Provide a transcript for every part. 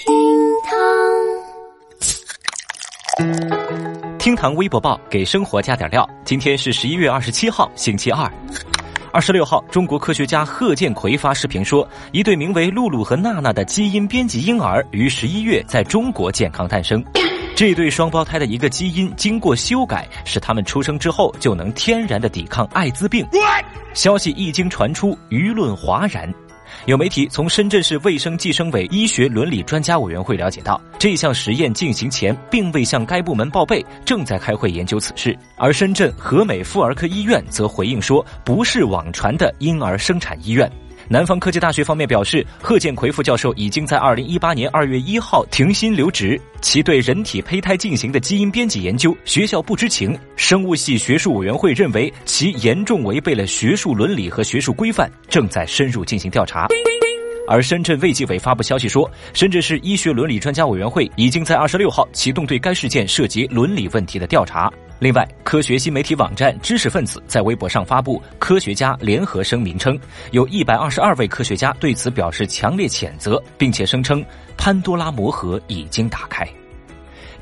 厅堂，厅堂微博报给生活加点料。今天是十一月二十七号，星期二。二十六号，中国科学家贺建奎发视频说，一对名为露露和娜娜的基因编辑婴儿于十一月在中国健康诞生。这对双胞胎的一个基因经过修改，使他们出生之后就能天然的抵抗艾滋病。消息一经传出，舆论哗然。有媒体从深圳市卫生计生委医学伦理专家委员会了解到，这项实验进行前并未向该部门报备，正在开会研究此事。而深圳和美妇儿科医院则回应说，不是网传的婴儿生产医院。南方科技大学方面表示，贺建奎副教授已经在二零一八年二月一号停薪留职，其对人体胚胎进行的基因编辑研究，学校不知情。生物系学术委员会认为其严重违背了学术伦理和学术规范，正在深入进行调查。而深圳卫计委发布消息说，深圳市医学伦理专家委员会已经在二十六号启动对该事件涉及伦理问题的调查。另外，科学新媒体网站知识分子在微博上发布科学家联合声明称，有一百二十二位科学家对此表示强烈谴责，并且声称潘多拉魔盒已经打开。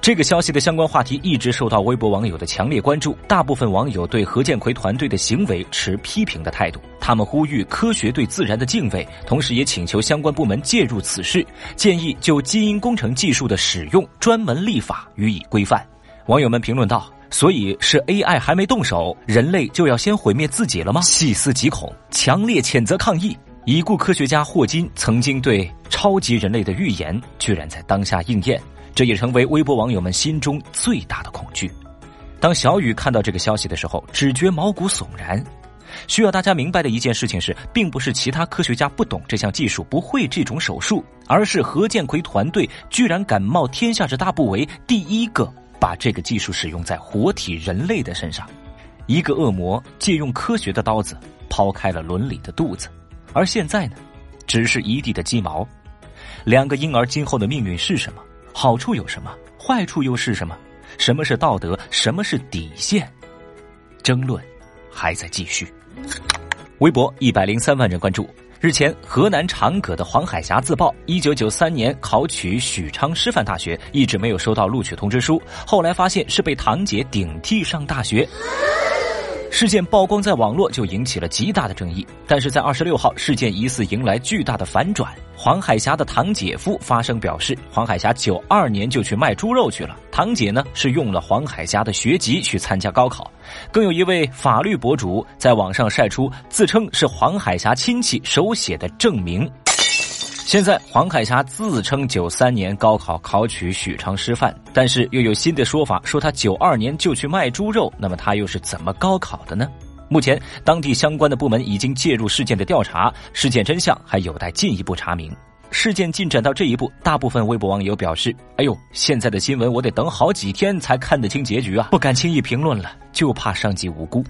这个消息的相关话题一直受到微博网友的强烈关注，大部分网友对何建奎团队的行为持批评的态度，他们呼吁科学对自然的敬畏，同时也请求相关部门介入此事，建议就基因工程技术的使用专门立法予以规范。网友们评论道。所以是 AI 还没动手，人类就要先毁灭自己了吗？细思极恐，强烈谴责抗议。已故科学家霍金曾经对超级人类的预言，居然在当下应验，这也成为微博网友们心中最大的恐惧。当小雨看到这个消息的时候，只觉毛骨悚然。需要大家明白的一件事情是，并不是其他科学家不懂这项技术，不会这种手术，而是何建奎团队居然敢冒天下之大不韪，第一个。把这个技术使用在活体人类的身上，一个恶魔借用科学的刀子抛开了伦理的肚子，而现在呢，只是一地的鸡毛。两个婴儿今后的命运是什么？好处有什么？坏处又是什么？什么是道德？什么是底线？争论还在继续。微博一百零三万人关注。日前，河南长葛的黄海霞自曝，一九九三年考取许昌师范大学，一直没有收到录取通知书。后来发现是被堂姐顶替上大学。事件曝光在网络，就引起了极大的争议。但是在二十六号，事件疑似迎来巨大的反转。黄海霞的堂姐夫发声表示，黄海霞九二年就去卖猪肉去了，堂姐呢是用了黄海霞的学籍去参加高考。更有一位法律博主在网上晒出自称是黄海霞亲戚手写的证明。现在黄海霞自称九三年高考考取许昌师范，但是又有新的说法说他九二年就去卖猪肉，那么他又是怎么高考的呢？目前，当地相关的部门已经介入事件的调查，事件真相还有待进一步查明。事件进展到这一步，大部分微博网友表示：“哎呦，现在的新闻我得等好几天才看得清结局啊，不敢轻易评论了，就怕伤及无辜。”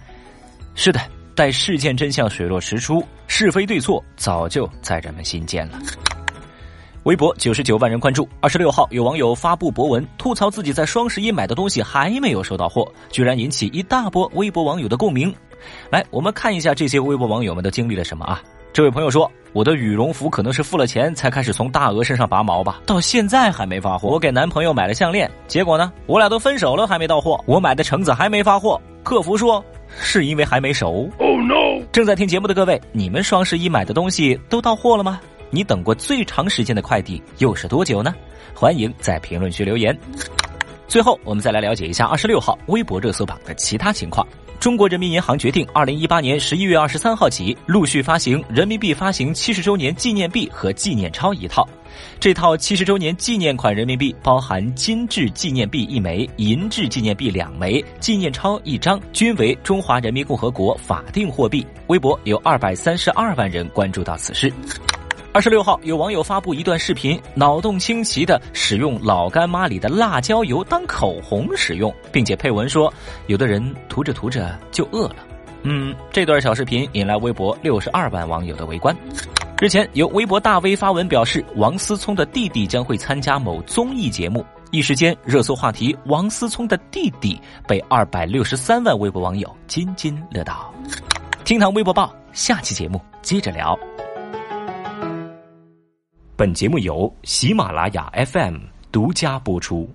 是的，待事件真相水落石出，是非对错早就在人们心间了。微博九十九万人关注。二十六号，有网友发布博文吐槽自己在双十一买的东西还没有收到货，居然引起一大波微博网友的共鸣。来，我们看一下这些微博网友们都经历了什么啊？这位朋友说：“我的羽绒服可能是付了钱才开始从大鹅身上拔毛吧，到现在还没发货。我给男朋友买了项链，结果呢，我俩都分手了还没到货。我买的橙子还没发货，客服说是因为还没熟。Oh no！正在听节目的各位，你们双十一买的东西都到货了吗？你等过最长时间的快递又是多久呢？欢迎在评论区留言。最后，我们再来了解一下二十六号微博热搜榜的其他情况。中国人民银行决定，二零一八年十一月二十三号起，陆续发行人民币发行七十周年纪念币和纪念钞一套。这套七十周年纪念款人民币包含金质纪念币一枚、银质纪念币两枚、纪念钞一张，均为中华人民共和国法定货币。微博有二百三十二万人关注到此事。二十六号，有网友发布一段视频，脑洞清奇的使用老干妈里的辣椒油当口红使用，并且配文说：“有的人涂着涂着就饿了。”嗯，这段小视频引来微博六十二万网友的围观。日前，有微博大 V 发文表示，王思聪的弟弟将会参加某综艺节目，一时间热搜话题“王思聪的弟弟”被二百六十三万微博网友津津乐道。听堂微博报，下期节目接着聊。本节目由喜马拉雅 FM 独家播出。